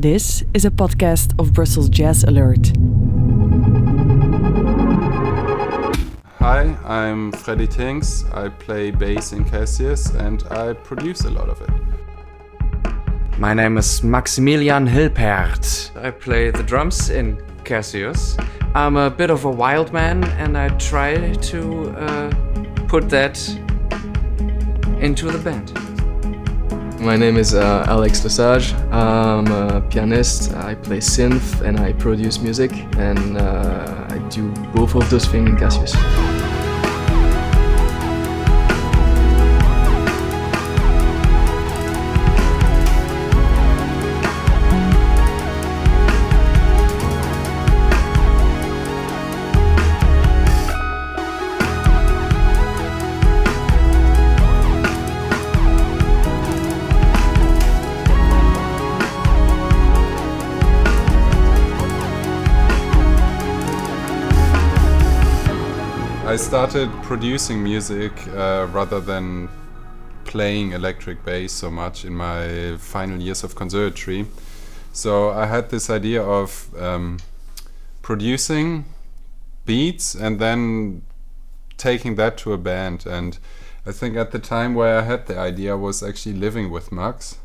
This is a podcast of Brussels Jazz Alert. Hi, I'm Freddy Tinks. I play bass in Cassius and I produce a lot of it. My name is Maximilian Hilpert. I play the drums in Cassius. I'm a bit of a wild man and I try to uh, put that into the band. My name is uh, Alex Lesage. I'm a pianist. I play synth and I produce music, and uh, I do both of those things in Cassius. Started producing music uh, rather than playing electric bass so much in my final years of conservatory. So I had this idea of um, producing beats and then taking that to a band. And I think at the time where I had the idea was actually living with Max.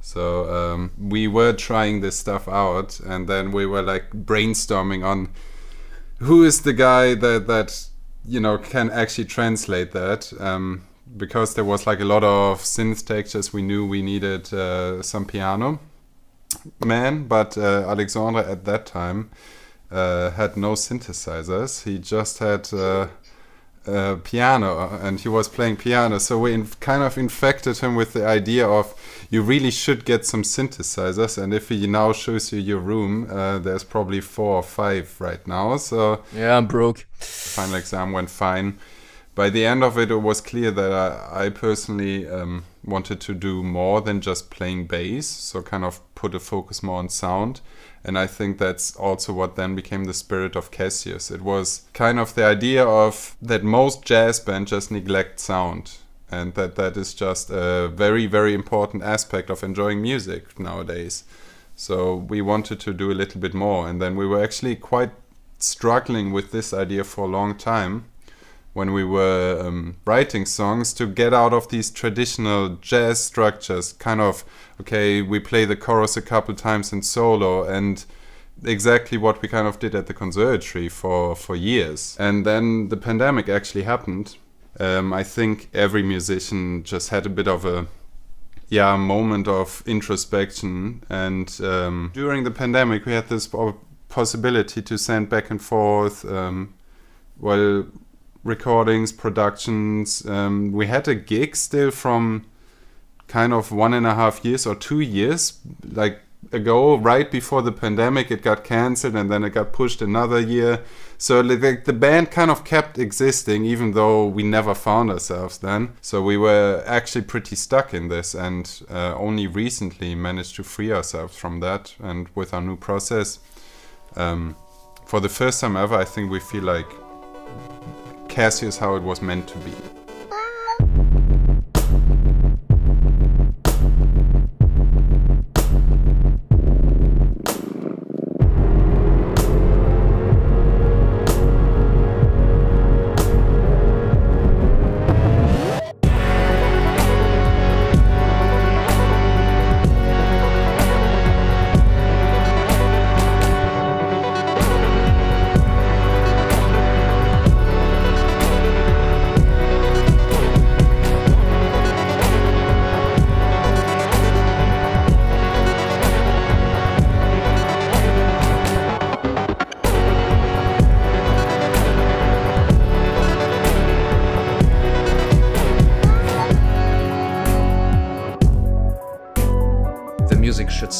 So um, we were trying this stuff out, and then we were like brainstorming on who is the guy that that you know can actually translate that. Um, because there was like a lot of synth textures, we knew we needed uh, some piano man, but uh, Alexandre at that time uh, had no synthesizers. He just had uh, piano, and he was playing piano. So we kind of infected him with the idea of you really should get some synthesizers. And if he now shows you your room, uh, there's probably four or five right now. So Yeah, I'm broke. final exam went fine. By the end of it, it was clear that I, I personally um, wanted to do more than just playing bass, so kind of put a focus more on sound. And I think that's also what then became the spirit of Cassius. It was kind of the idea of that most jazz bands just neglect sound, and that that is just a very, very important aspect of enjoying music nowadays. So we wanted to do a little bit more, and then we were actually quite struggling with this idea for a long time when we were um, writing songs to get out of these traditional jazz structures kind of okay we play the chorus a couple times in solo and exactly what we kind of did at the conservatory for for years. And then the pandemic actually happened. Um, i think every musician just had a bit of a yeah moment of introspection. And um, during the pandemic we had this possibility to send back and forth um, well recordings productions um, we had a gig still from kind of one and a half years or two years like ago right before the pandemic it got cancelled and then it got pushed another year. So like the band kind of kept existing even though we never found ourselves then. So we were actually pretty stuck in this and uh, only recently managed to free ourselves from that and with our new process. Um, for the first time ever i think we feel like cassius how it was meant to be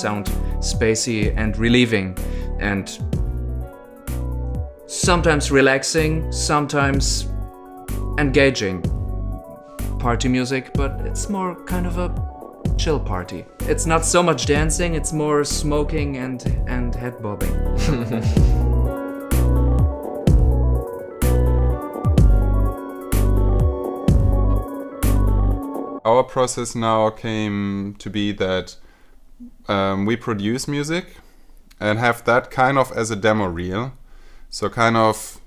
sound spacey and relieving and sometimes relaxing, sometimes engaging. Party music, but it's more kind of a chill party. It's not so much dancing, it's more smoking and and head bobbing. our process now came to be that um, we produce music and have that kind of as a demo reel. So kind of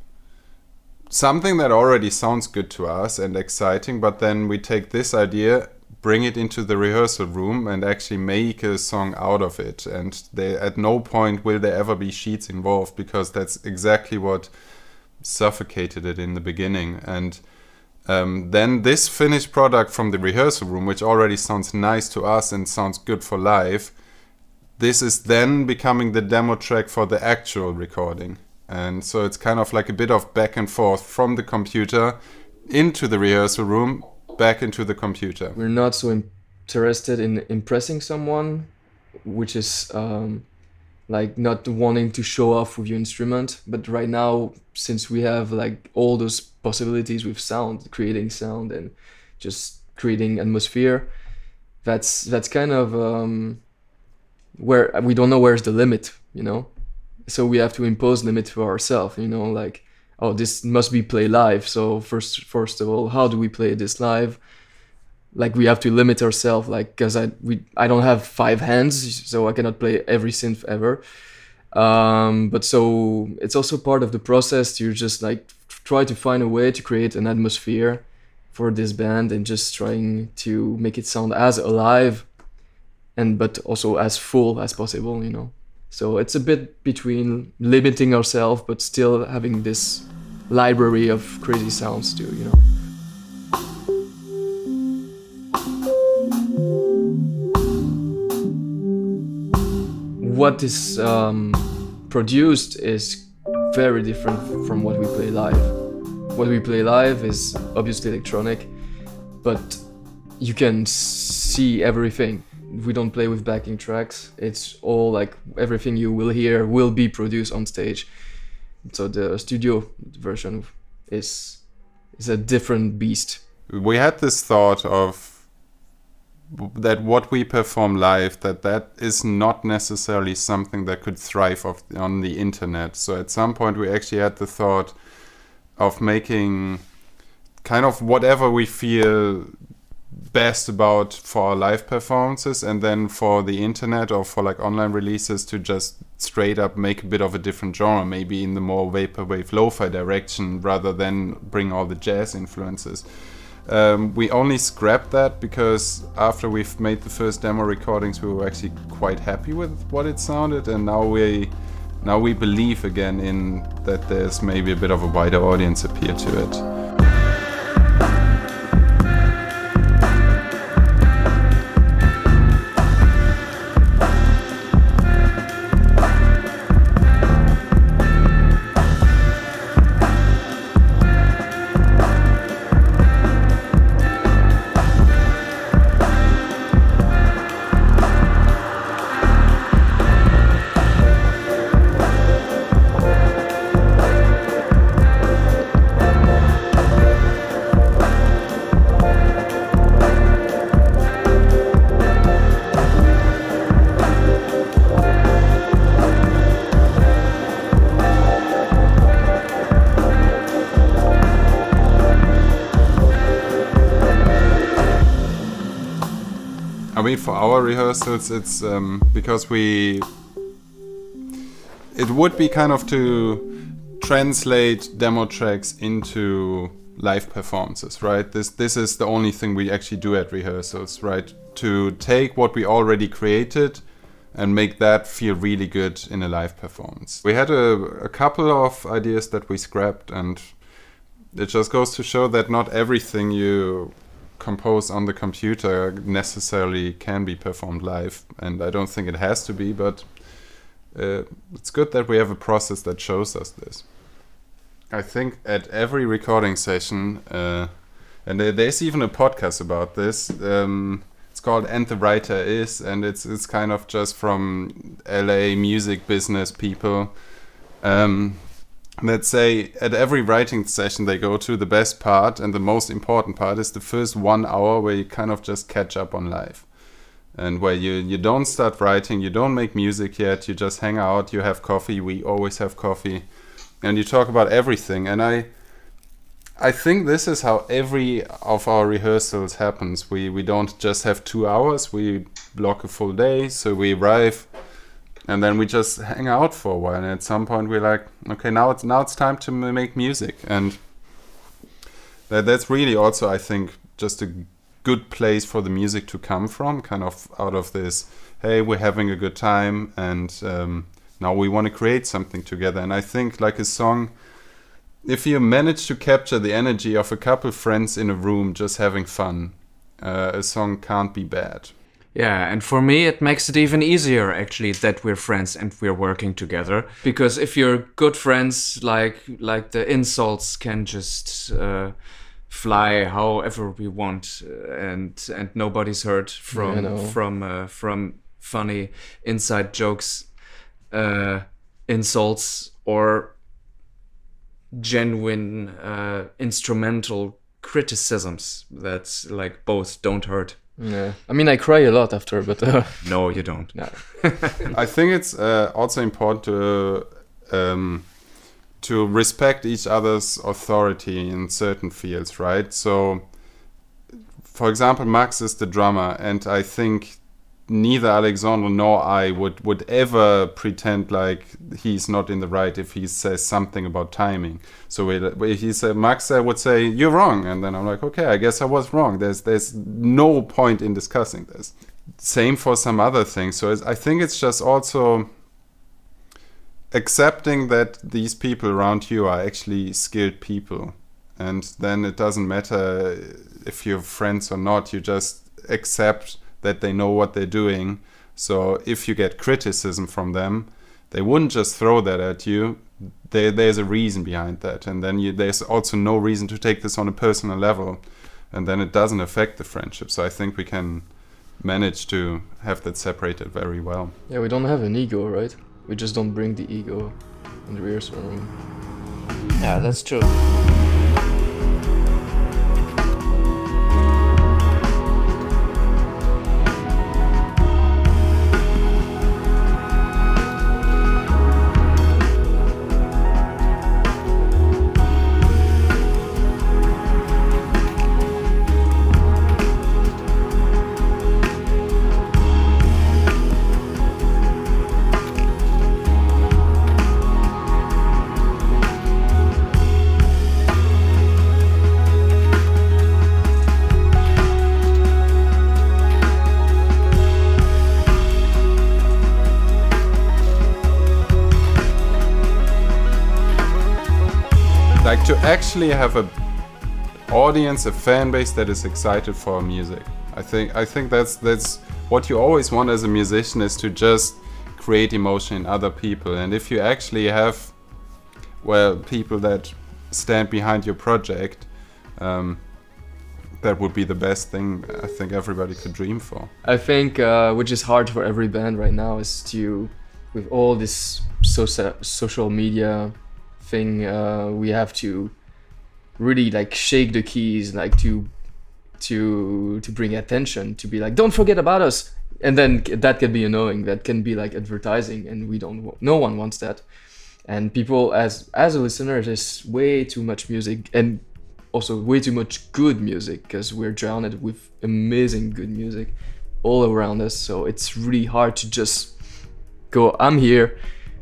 something that already sounds good to us and exciting, but then we take this idea, bring it into the rehearsal room, and actually make a song out of it. And they, at no point will there ever be sheets involved because that's exactly what suffocated it in the beginning. And um, then this finished product from the rehearsal room, which already sounds nice to us and sounds good for live, this is then becoming the demo track for the actual recording. And so it's kind of like a bit of back and forth from the computer into the rehearsal room, back into the computer. We're not so interested in impressing someone, which is um, like not wanting to show off with your instrument. But right now, since we have like all those possibilities with sound, creating sound and just creating atmosphere, that's that's kind of um, where we don't know where's the limit, you know so we have to impose limit for ourselves you know like oh this must be play live so first first of all how do we play this live like we have to limit ourselves like because i we i don't have five hands so i cannot play every synth ever um, but so it's also part of the process to just like try to find a way to create an atmosphere for this band and just trying to make it sound as alive and but also as full as possible you know so it's a bit between limiting ourselves but still having this library of crazy sounds too, you know. What is um, produced is very different from what we play live. What we play live is obviously electronic, but you can see everything we don't play with backing tracks. It's all like everything you will hear will be produced on stage. So the studio version is is a different beast. We had this thought of that what we perform live that that is not necessarily something that could thrive of, on the internet. So at some point we actually had the thought of making kind of whatever we feel best about for our live performances and then for the internet or for like online releases to just straight up make a bit of a different genre maybe in the more vaporwave lo-fi direction rather than bring all the jazz influences um, we only scrapped that because after we've made the first demo recordings we were actually quite happy with what it sounded and now we now we believe again in that there's maybe a bit of a wider audience appeal to it mean, for our rehearsals, it's um, because we. It would be kind of to translate demo tracks into live performances, right? This this is the only thing we actually do at rehearsals, right? To take what we already created and make that feel really good in a live performance. We had a, a couple of ideas that we scrapped, and it just goes to show that not everything you compose on the computer necessarily can be performed live, and I don't think it has to be, but uh, it's good that we have a process that shows us this. I think at every recording session, uh, and there's even a podcast about this. Um, it's called "And the Writer Is," and it's it's kind of just from LA music business people. Um, let's say at every writing session they go to the best part and the most important part is the first one hour where you kind of just catch up on life and where you you don't start writing you don't make music yet you just hang out you have coffee we always have coffee and you talk about everything and i i think this is how every of our rehearsals happens we we don't just have two hours we block a full day. So we arrive, and then we just hang out for a while. And at some point, we're like, okay, now it's now it's time to make music, and that that's really also, I think, just a good place for the music to come from, kind of out of this. Hey, we're having a good time, and um, now we want to create something together. And I think like a song if you manage to capture the energy of a couple friends in a room just having fun, uh, a song can't be bad. Yeah, and for me, it makes it even easier actually that we're friends and we're working together. Because if you're good friends, like like the insults can just uh, fly however we want, uh, and and nobody's hurt from know. from uh, from funny inside jokes, uh, insults or genuine uh, instrumental criticisms that like both don't hurt. Yeah. I mean, I cry a lot after, but uh, No, you don't. no. I think it's uh, also important to um, to respect each other's authority in certain fields, right? So, for example, Max is the drummer, and I think neither Alexander nor I would would ever pretend like he's not in the right if he says something about timing. So we, he said Max I would say you're wrong, and then I'm like, okay, I guess I was wrong. There's there's no point in discussing this. Same for some other things. So I think it's just also accepting that these people around you are actually skilled people, and then it doesn't matter if you're friends or not. You just accept that they know what they're doing. So if you get criticism from them, they wouldn't just throw that at you. There, there's a reason behind that, and then you, there's also no reason to take this on a personal level, and then it doesn't affect the friendship. So I think we can manage to have that separated very well. Yeah, we don't have an ego, right? We just don't bring the ego in the rehearsal room. Yeah, that's true. To actually have a audience a fan base that is excited for music. I think i think that's that's what you always want as a musician is to just create emotion in other people. And if you actually have well people that stand behind your project um, that would be the best thing i think everybody could dream for. I think uh, which is hard for every band right now is to, with all this social social media thing, uh, we have to really like shake the keys, like to to to bring attention, to be like, don't forget about us, and then that can be annoying. That can be like advertising, and we don't. No one wants that. And people, as as a listener, there's way too much music, and also way too much good music because we're drowned with amazing good music all around us. So it's really hard to just go, I'm here.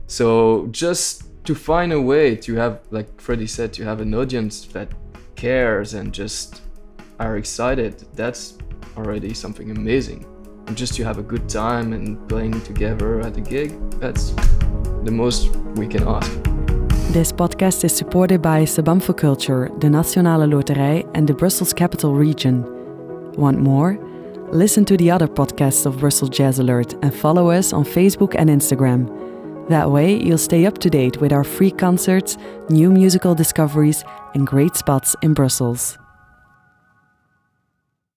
So just to find a way to have, like Freddie said, to have an audience that cares and just are excited, that's already something amazing. And just to have a good time and playing together at a gig, that's the most we can ask. This podcast is supported by Sabam Culture, the Nationale Loterij, and the Brussels Capital Region. Want more? Listen to the other podcasts of Brussels Jazz Alert and follow us on Facebook and Instagram. That way, you'll stay up to date with our free concerts, new musical discoveries, and great spots in Brussels.